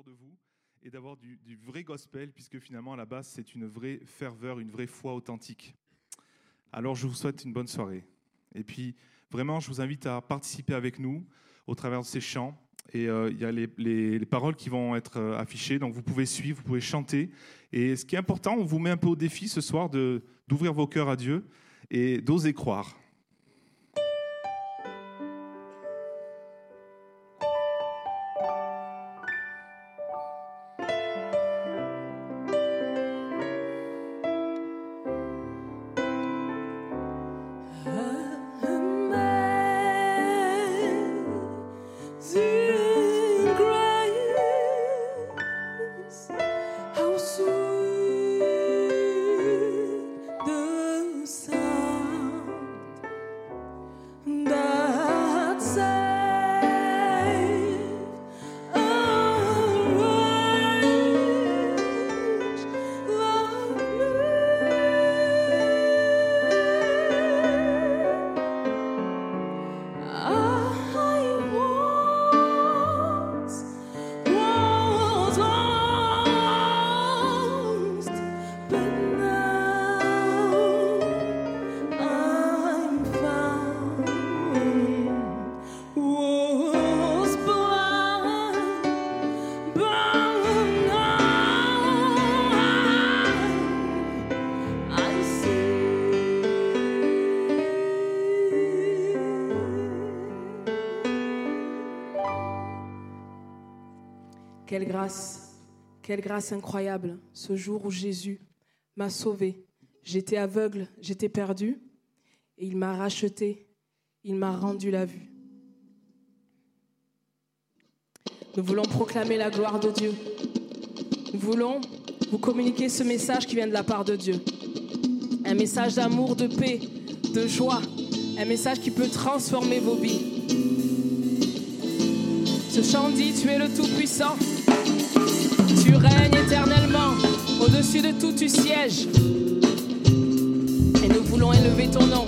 de vous et d'avoir du, vrai gospel, puisque finalement, à la base, c'est une vraie ferveur, une vraie foi authentique. Alors, je vous souhaite une bonne soirée. Et puis, vraiment, je vous invite à participer avec nous au travers de ces chants. Et euh, il y a les, les- les paroles qui vont être euh, affichées, donc vous pouvez suivre, vous pouvez chanter. Et ce qui est important, on vous met un peu au défi ce soir d'ouvrir vos cœurs à Dieu et d'oser croire. Quelle grâce, quelle grâce incroyable, ce jour où Jésus m'a sauvé. J'étais aveugle, j'étais perdu, et il m'a racheté, il m'a rendu la vue. Nous voulons proclamer la gloire de Dieu. Nous voulons vous communiquer ce message qui vient de la part de Dieu. Un message d'amour, de paix, de joie. Un message qui peut transformer vos vies. Ce chant dit, tu es le Tout-Puissant. Tu règnes éternellement. Au-dessus de tout, tu sièges. Et nous voulons élever ton nom.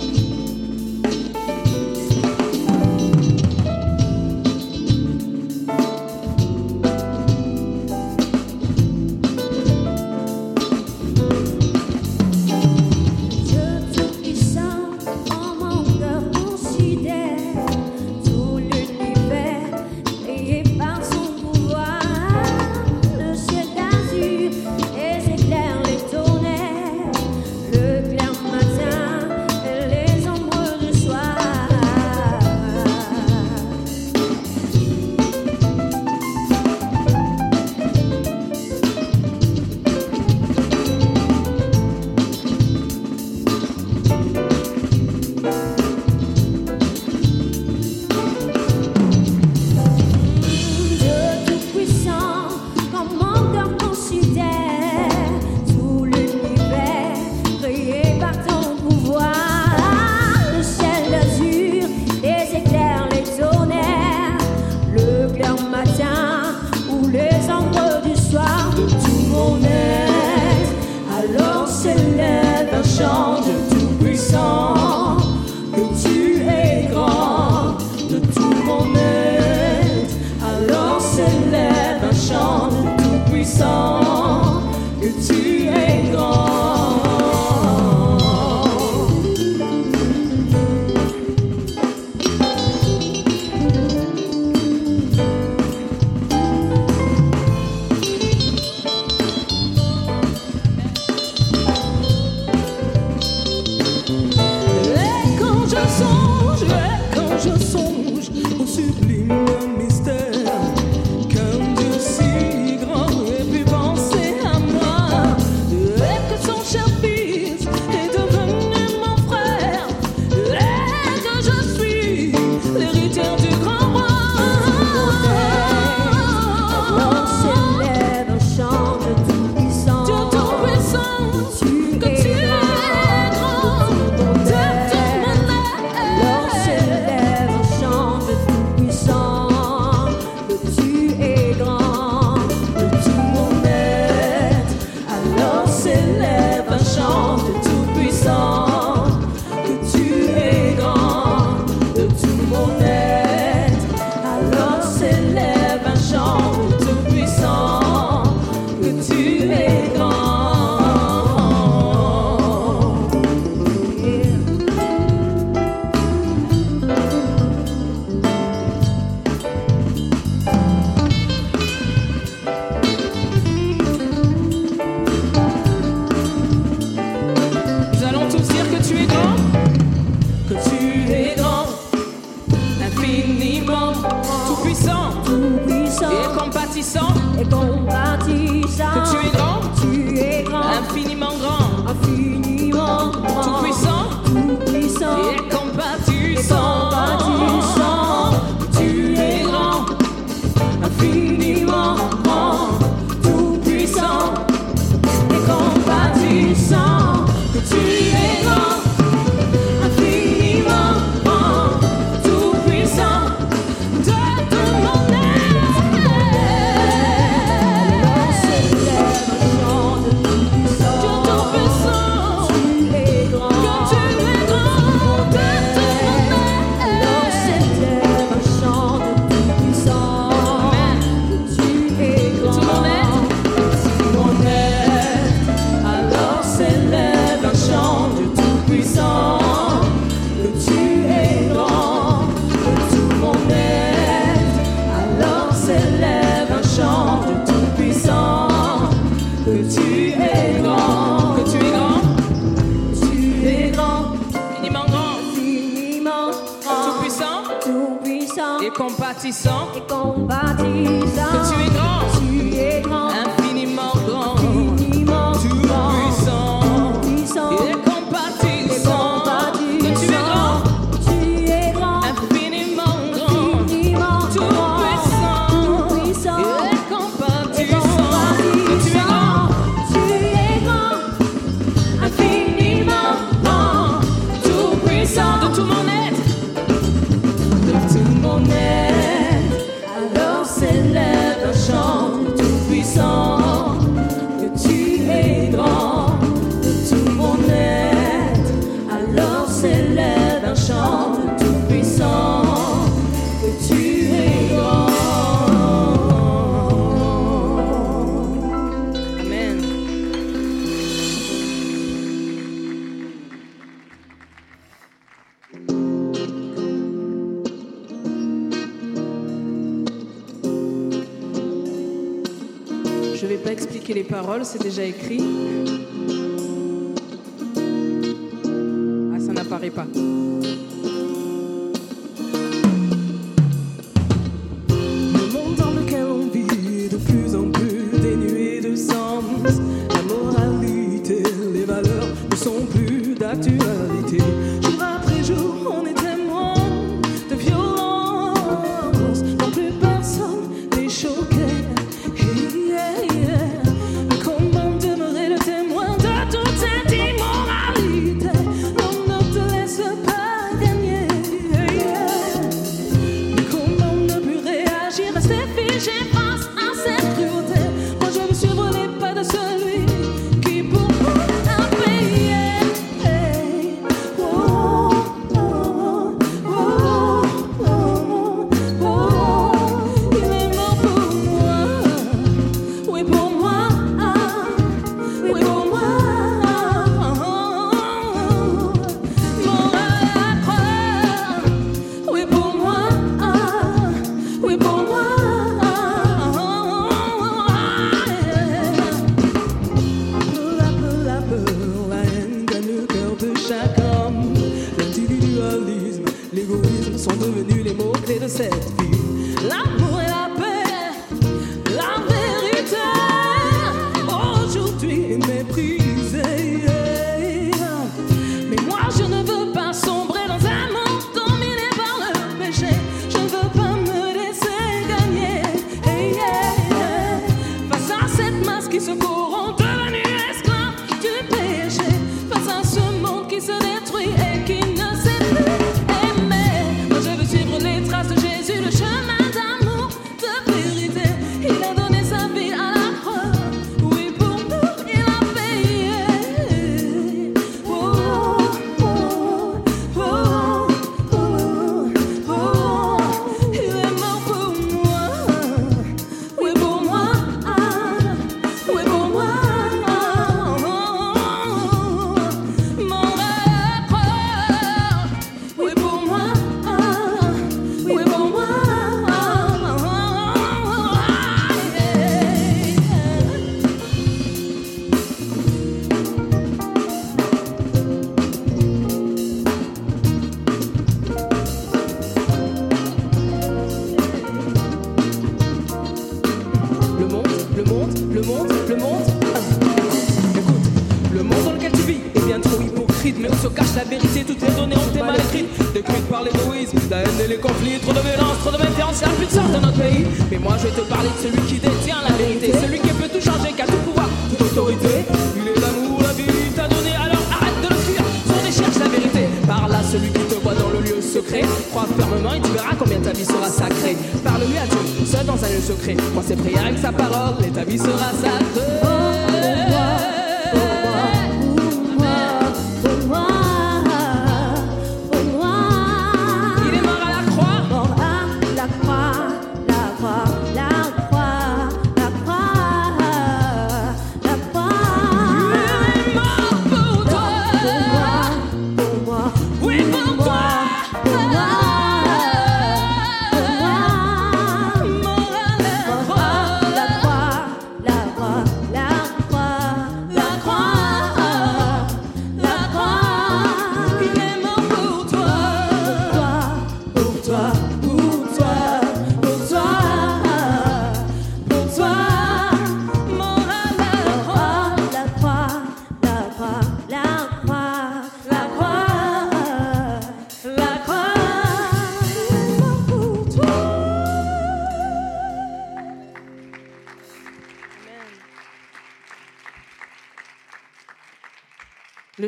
C'est déjà écrit.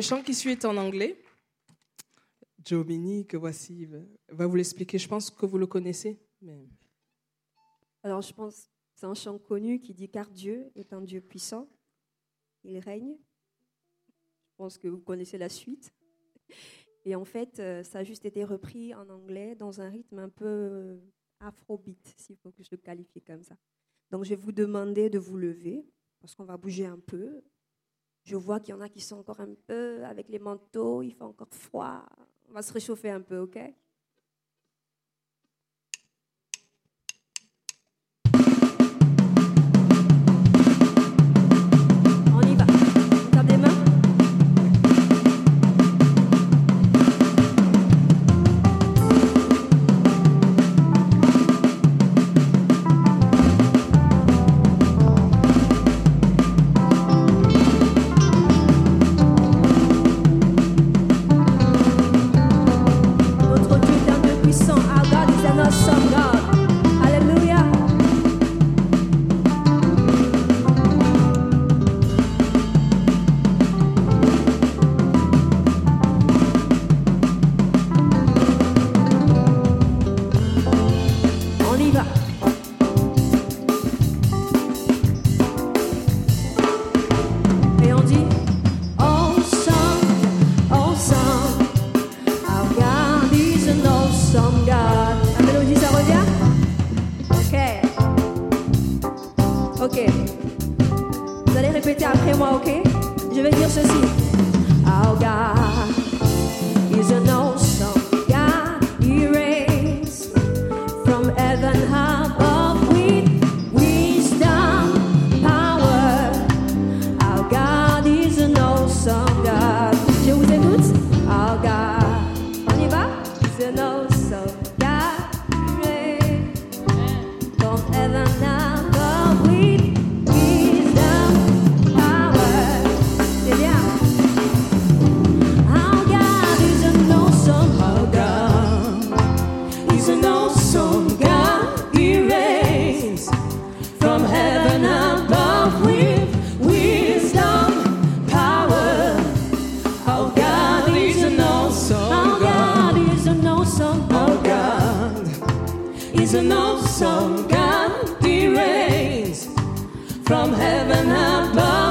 chant qui suit est en anglais. Joe Mini, que voici, va vous l'expliquer. Je pense que vous le connaissez. Alors, je pense que c'est un chant connu qui dit Car Dieu est un Dieu puissant, il règne. Je pense que vous connaissez la suite. Et en fait, euh, ça a juste été repris en anglais dans un rythme un peu euh, afrobeat, s'il faut que je le qualifie comme ça. Donc, je vais vous demander de vous lever, parce qu'on va bouger un peu. Je vois qu'il y en a qui sont encore un peu avec les manteaux, il fait encore froid. On va se réchauffer un peu, ok? Our God is an awesome God. Our God God God. He from heaven above.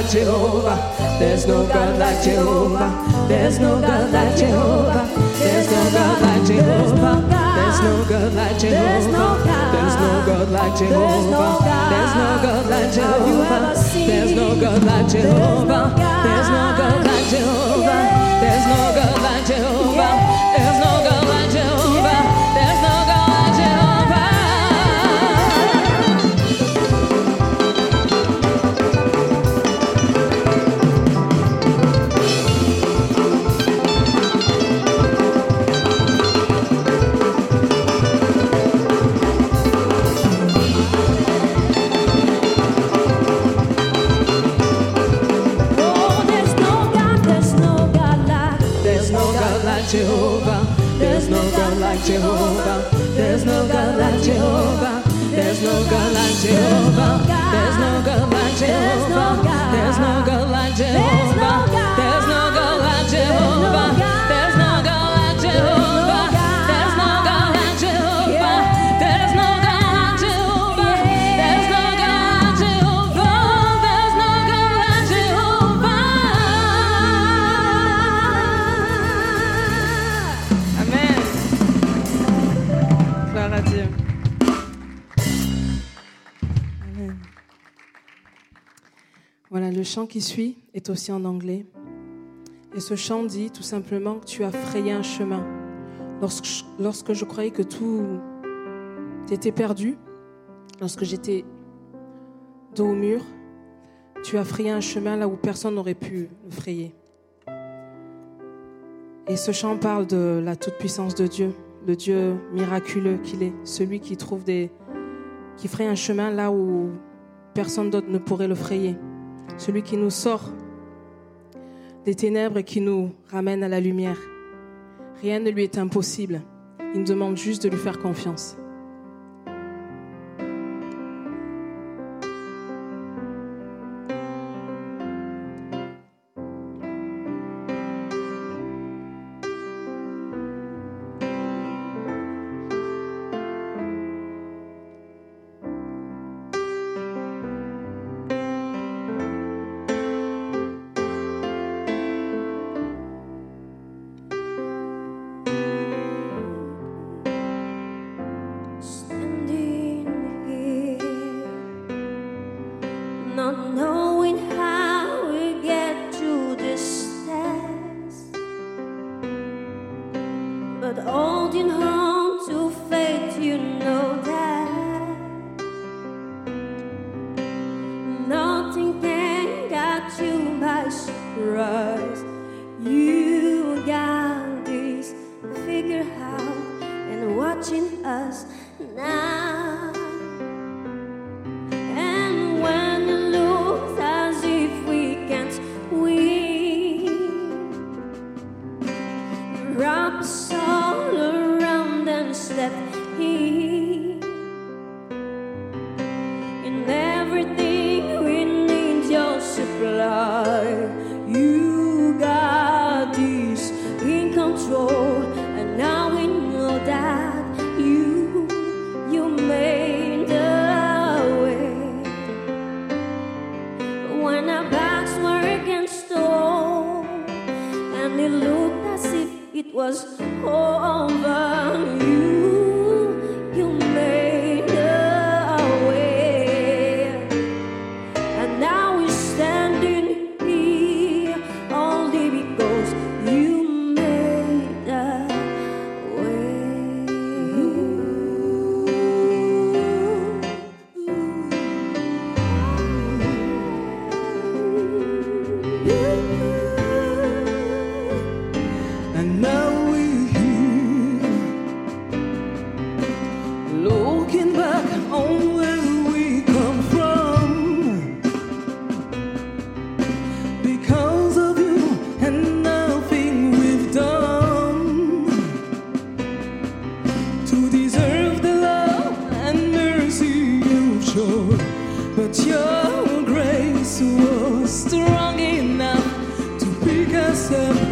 No God, there's no God like Jehovah. There's no God like Jehovah. There's no God like Jehovah. There's no God like Jehovah. There's no God like Jehovah. There's no God like Jehovah. There's no God like Jehovah. There's no God like Jehovah. There's no God like Jehovah. There's no God Jehovah. There's no God like Jehovah. There's no God like Jehovah. There's no le chant qui suit est aussi en anglais. Et ce chant dit tout simplement que tu as frayé un chemin. Lorsque je, lorsque je croyais que tout était perdu, lorsque j'étais dos au mur, tu as frayé un chemin là où personne n'aurait pu le frayer. Et ce chant parle de la toute-puissance de Dieu, le Dieu miraculeux qu'il est, celui qui trouve des, qui fraye un chemin là où personne d'autre ne pourrait le frayer, celui qui nous sort des ténèbres et qui nous ramène à la lumière. Rien ne lui est impossible. Il nous demande juste de lui faire confiance. But your grace was strong enough to pick us up.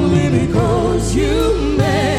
only because you made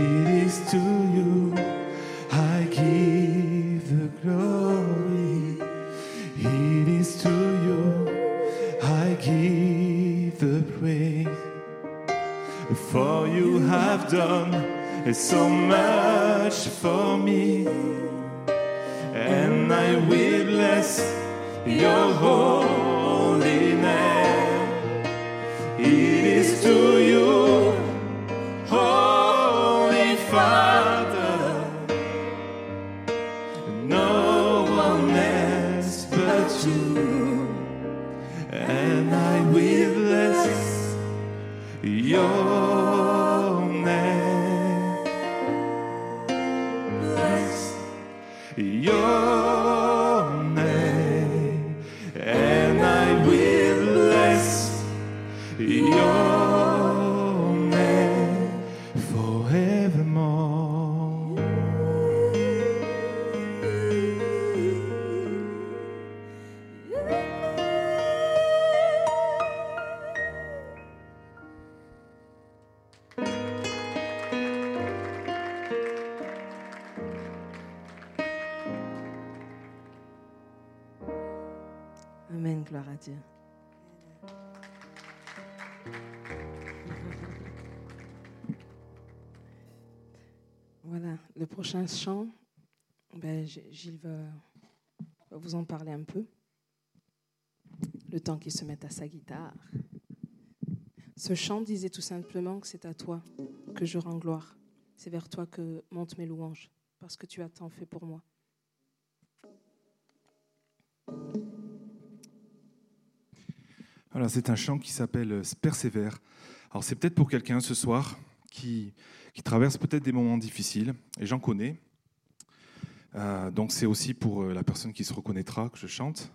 It is to you I give the glory. It is to you I give the praise. For you have done so much for me, and I will bless your holy. Gilles va, vous en parler un peu. Le temps qu'il se mette à sa guitare. Ce chant disait tout simplement que c'est à toi que je rends gloire. C'est vers toi que montent mes louanges, parce que tu as tant fait pour moi. Voilà, c'est un chant qui s'appelle Persévère. Alors c'est peut-être pour quelqu'un ce soir qui traverse peut-être des moments difficiles, et j'en connais, euh, donc c'est aussi pour euh, la personne qui se reconnaîtra que je chante.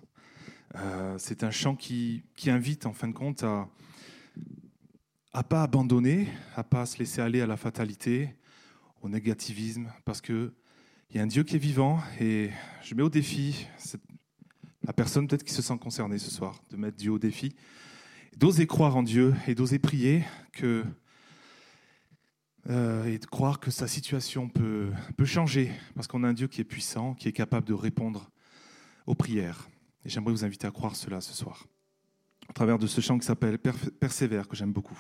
Euh, c'est un chant qui, invite en fin de compte à à pas abandonner, à pas se laisser aller à la fatalité, au négativisme, parce que il y a un Dieu qui est vivant et je mets au défi la personne peut-être qui se sent concernée ce soir de mettre Dieu au défi, d'oser croire en Dieu et d'oser prier que euh, et de croire que sa situation peut, peut changer, parce qu'on a un Dieu qui est puissant, qui est capable de répondre aux prières. Et j'aimerais vous inviter à croire cela ce soir, au travers de ce chant qui s'appelle Per- Persévère, que j'aime beaucoup.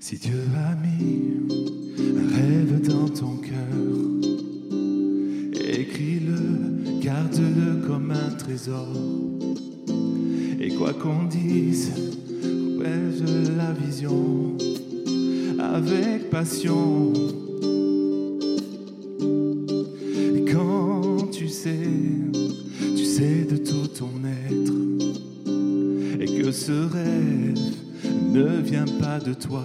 Si Dieu a mis un rêve dans ton cœur, écris-le, garde-le comme un trésor. Et quoi qu'on dise, ouais, la vision avec passion. Et quand tu sais, tu sais de tout ton être, et que ce rêve ne vient pas de toi.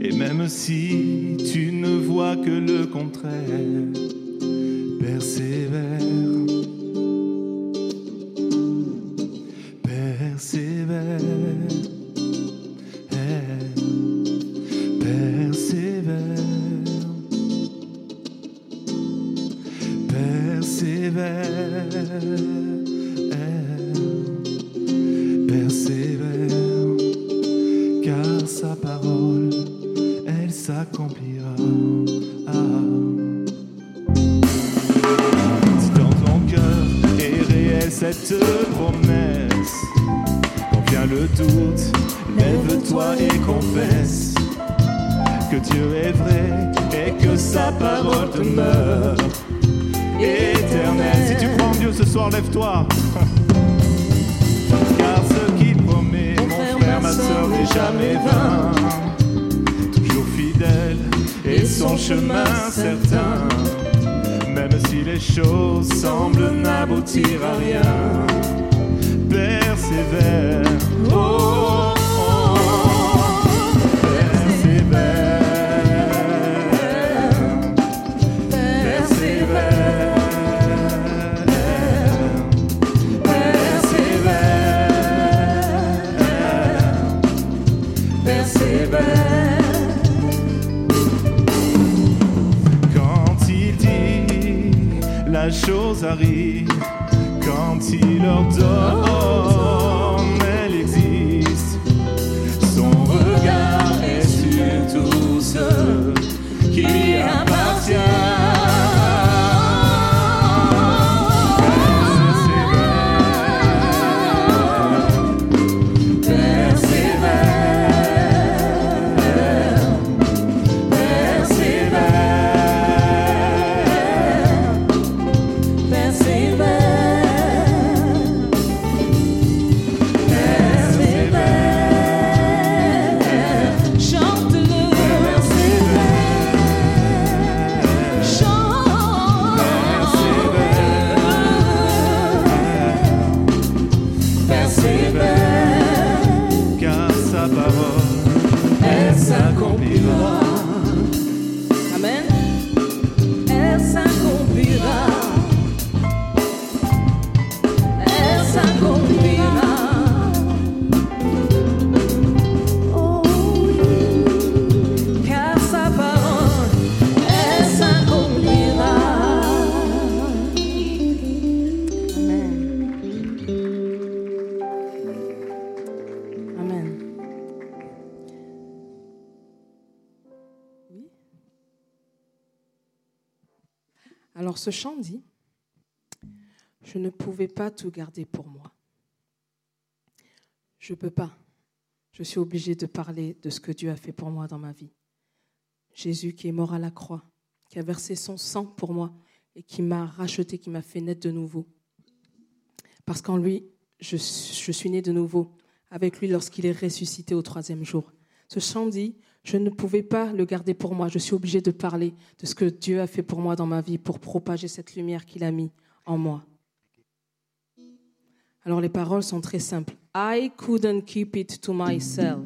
Et même si tu ne vois que le contraire, Quand il dit, la chose arrive. Quand il ordonne, ce chant dit, je ne pouvais pas tout garder pour moi. Je ne peux pas. Je suis obligée de parler de ce que Dieu a fait pour moi dans ma vie. Jésus qui est mort à la croix, qui a versé son sang pour moi, et qui m'a racheté, qui m'a fait naître de nouveau. Parce qu'en lui, je, je suis né de nouveau avec lui lorsqu'il est ressuscité au troisième jour. Ce chant dit, je ne pouvais pas le garder pour moi, je suis obligé de parler de ce que Dieu a fait pour moi dans ma vie pour propager cette lumière qu'il a mis en moi. Alors les paroles sont très simples. I couldn't keep it to myself.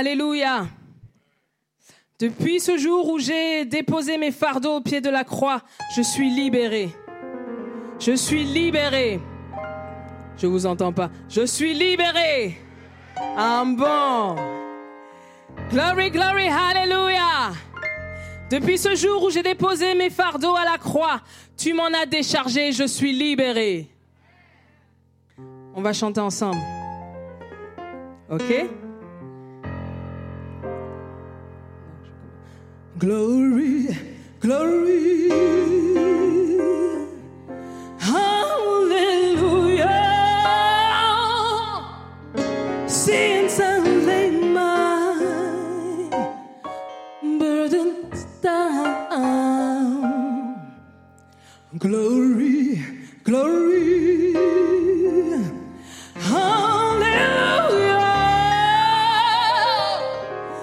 Alléluia. Depuis ce jour où j'ai déposé mes fardeaux au pied de la croix, je suis libéré. Je suis libéré. Je vous entends pas. Je suis libéré. Un bon. Glory, glory, hallelujah. Depuis ce jour où j'ai déposé mes fardeaux à la croix, tu m'en as déchargé, je suis libéré. On va chanter ensemble. OK? Glory, glory. Hallelujah. My burdens down. Glory, glory. Hallelujah.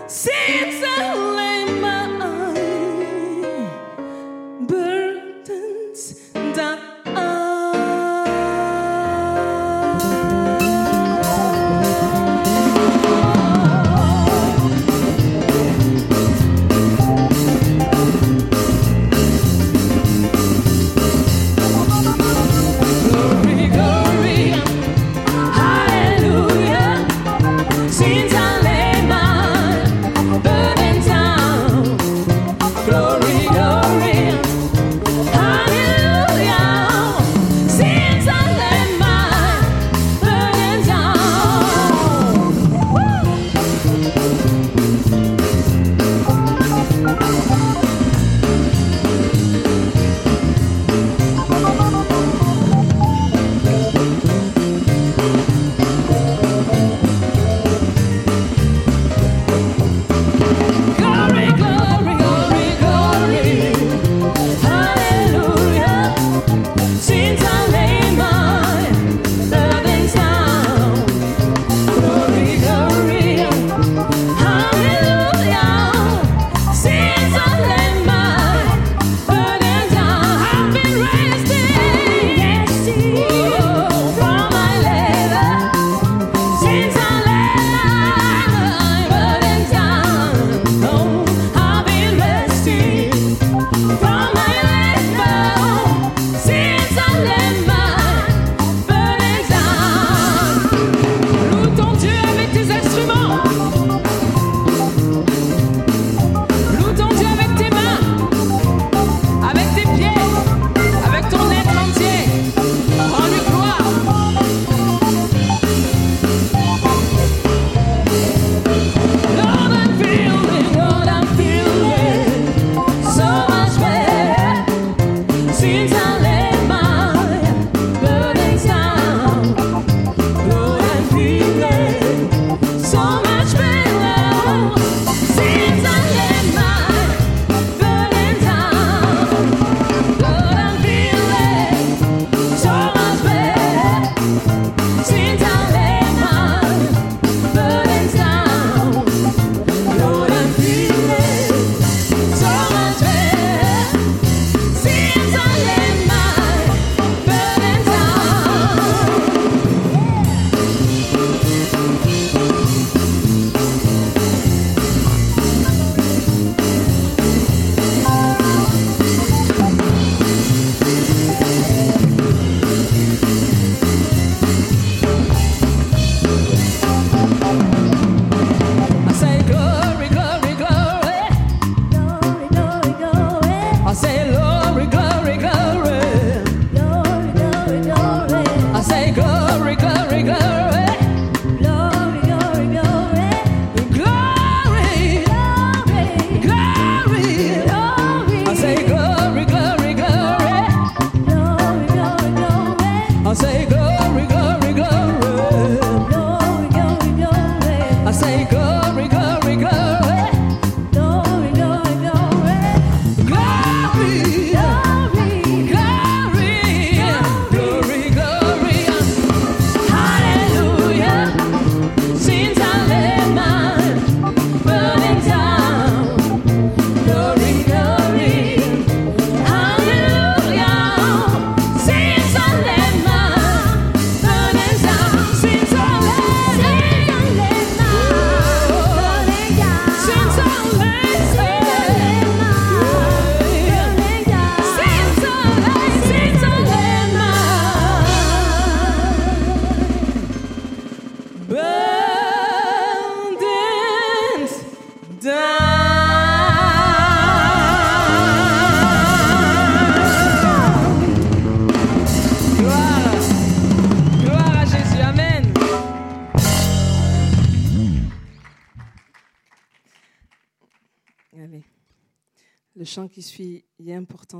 Since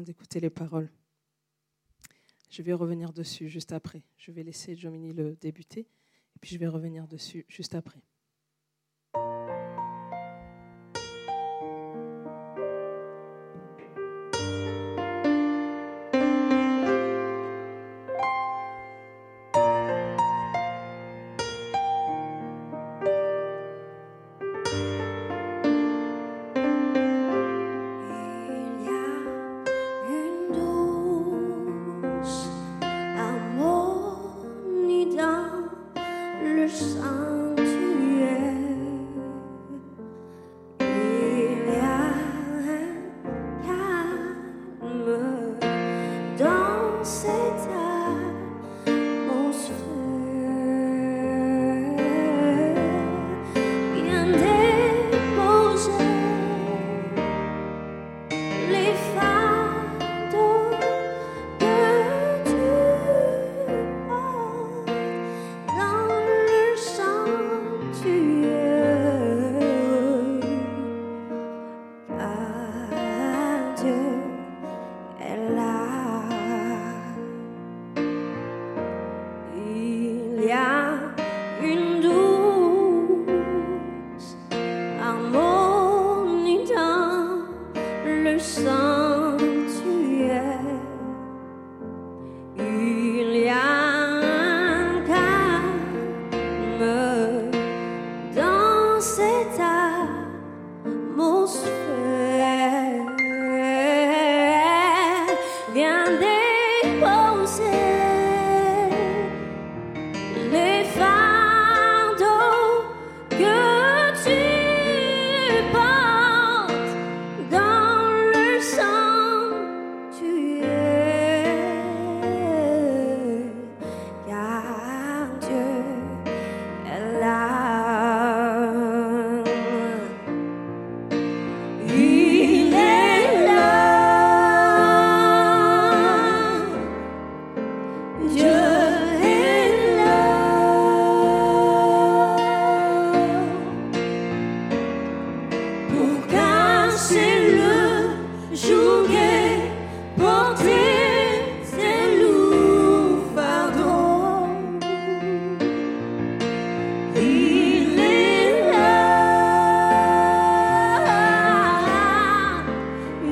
d'écouter les paroles. Je vais revenir dessus juste après. Je vais laisser Jomini le débuter, et puis je vais revenir dessus juste après.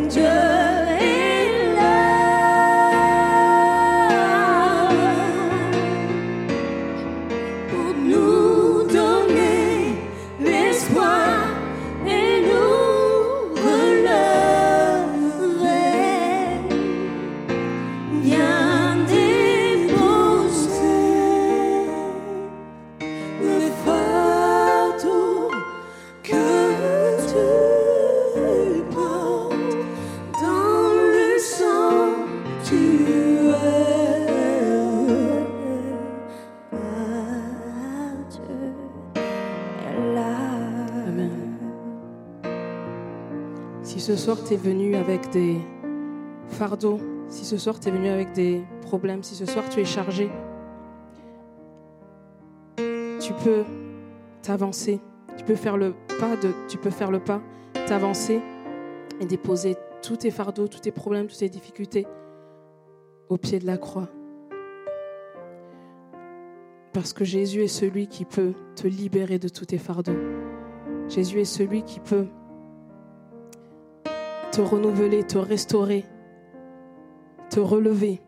Dieu Si ce soir tu es venu avec des fardeaux, si ce soir tu es venu avec des problèmes, si ce soir tu es chargé, tu peux t'avancer, tu peux faire le pas tu peux faire le pas, t'avancer et déposer tous tes fardeaux, tous tes problèmes, toutes tes difficultés au pied de la croix. Parce que Jésus est celui qui peut te libérer de tous tes fardeaux. Jésus est celui qui peut te renouveler, te restaurer, te relever.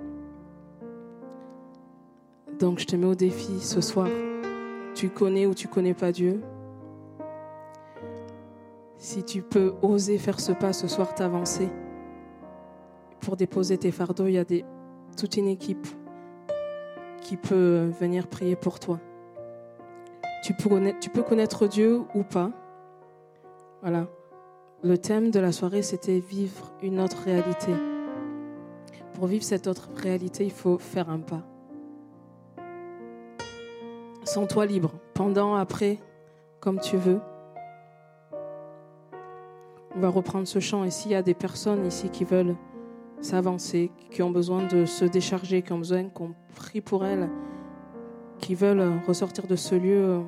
Donc je te mets au défi ce soir. Tu connais ou tu connais pas Dieu. Si tu peux oser faire ce pas ce soir, t'avancer pour déposer tes fardeaux, il y a toute une équipe qui peut venir prier pour toi. Tu peux connaître Dieu ou pas. Voilà. Le thème de la soirée, c'était vivre une autre réalité. Pour vivre cette autre réalité, il faut faire un pas. Sens-toi libre, pendant, après, comme tu veux. On va reprendre ce chant et s'il y a des personnes ici qui veulent s'avancer, qui ont besoin de se décharger, qui ont besoin qu'on prie pour elles, qui veulent ressortir de ce lieu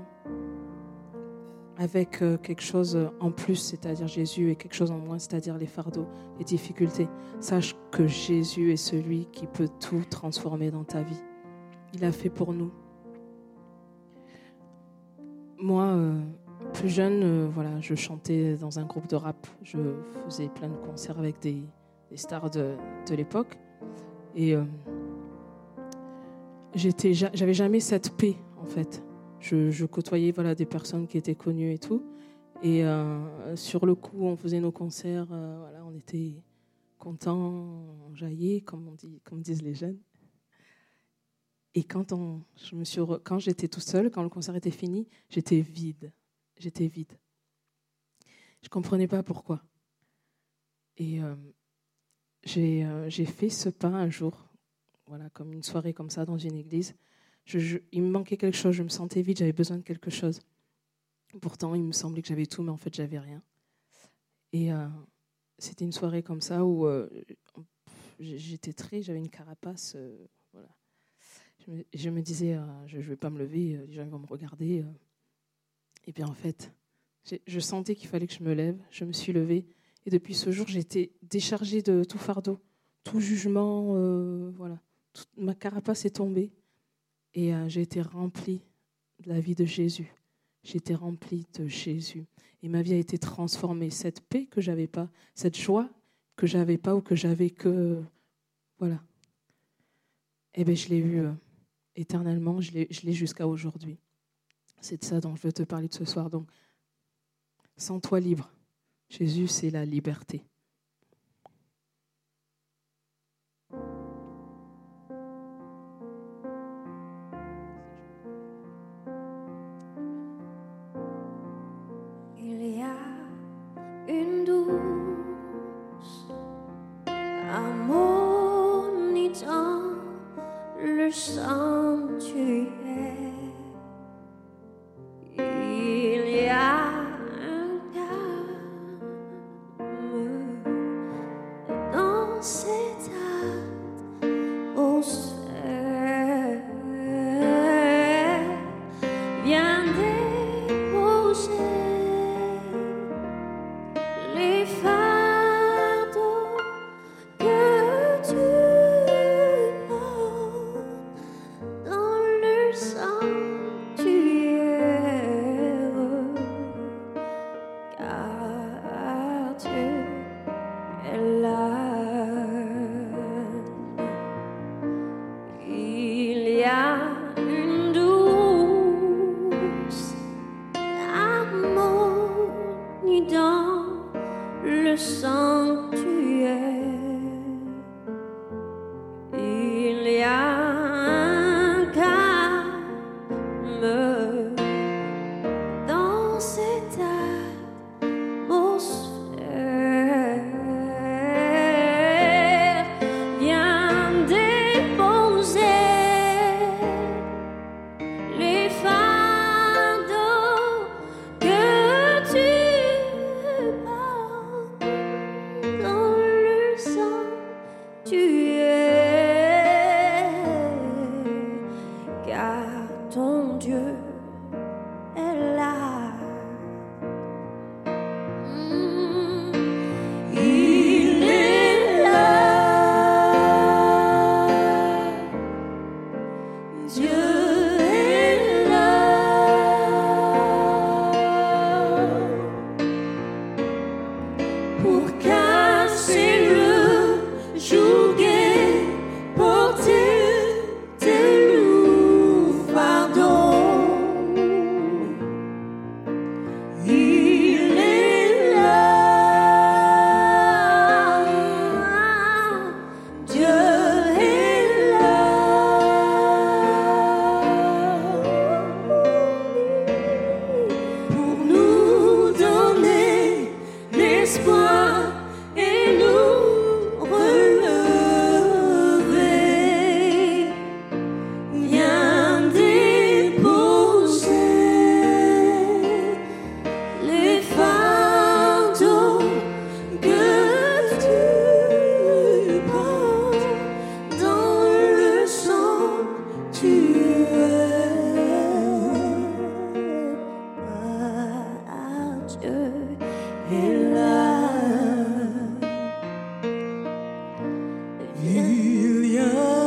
avec euh, quelque chose en plus, c'est-à-dire Jésus, et quelque chose en moins, c'est-à-dire les fardeaux, les difficultés. Sache que Jésus est celui qui peut tout transformer dans ta vie. Il a fait pour nous. Moi, euh, plus jeune, euh, voilà, je chantais dans un groupe de rap. Je faisais plein de concerts avec des, des stars de, de l'époque. Et euh, j'avais jamais cette paix, en fait. Je, côtoyais voilà, des personnes qui étaient connues et tout. Et euh, sur le coup, on faisait nos concerts, euh, voilà, on était contents, on jaillait, comme, on dit, comme disent les jeunes. Et quand, on, je me suis quand j'étais tout seul, quand le concert était fini, j'étais vide. J'étais vide. Je ne comprenais pas pourquoi. Et euh, j'ai euh, j'ai fait ce pas un jour, voilà, comme une soirée comme ça dans une église. Il me manquait quelque chose, je me sentais vide, j'avais besoin de quelque chose. Pourtant, il me semblait que j'avais tout, mais en fait, j'avais rien. Et euh, c'était une soirée comme ça où euh, j'étais très, j'avais une carapace, euh, voilà. Je me, disais, je ne vais pas me lever, les gens vont me regarder. Et bien en fait, je sentais qu'il fallait que je me lève. Je me suis levée. Et depuis ce jour, été déchargée de tout fardeau, tout jugement. voilà. Ma carapace est tombée. Et euh, j'ai été remplie de la vie de Jésus. J'ai été remplie de Jésus. Et ma vie a été transformée. Cette paix que j'avais pas, cette joie que j'avais pas ou que j'avais que. Voilà. Eh bien, je l'ai eu euh, éternellement. Je l'ai jusqu'à aujourd'hui. C'est de ça dont je veux te parler de ce soir. Donc, sans toi libre. Jésus, c'est la liberté. Le Il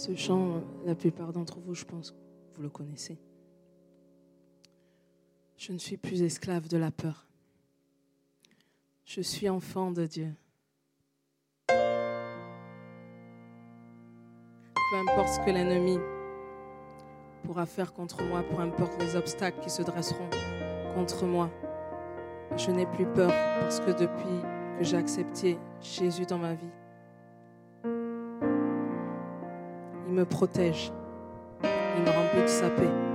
Ce chant, la plupart d'entre vous, je pense, vous le connaissez. Je ne suis plus esclave de la peur. Je suis enfant de Dieu. Peu importe ce que l'ennemi pourra faire contre moi, peu importe les obstacles qui se dresseront contre moi, je n'ai plus peur parce que depuis que j'ai accepté Jésus dans ma vie, me protège. Il me remplit de sa paix.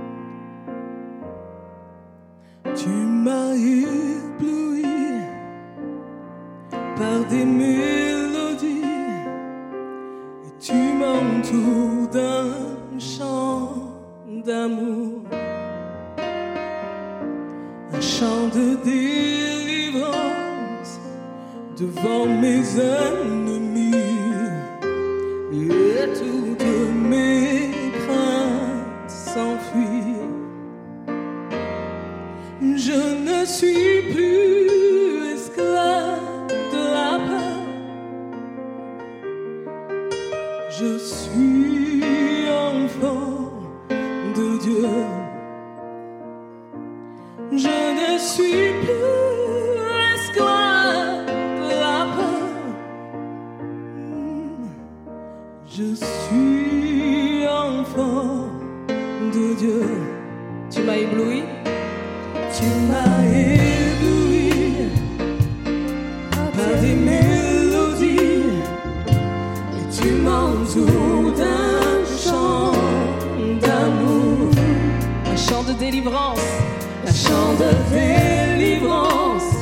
la chant de délivrance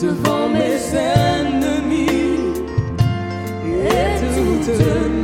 devant mes ennemis. Et toutes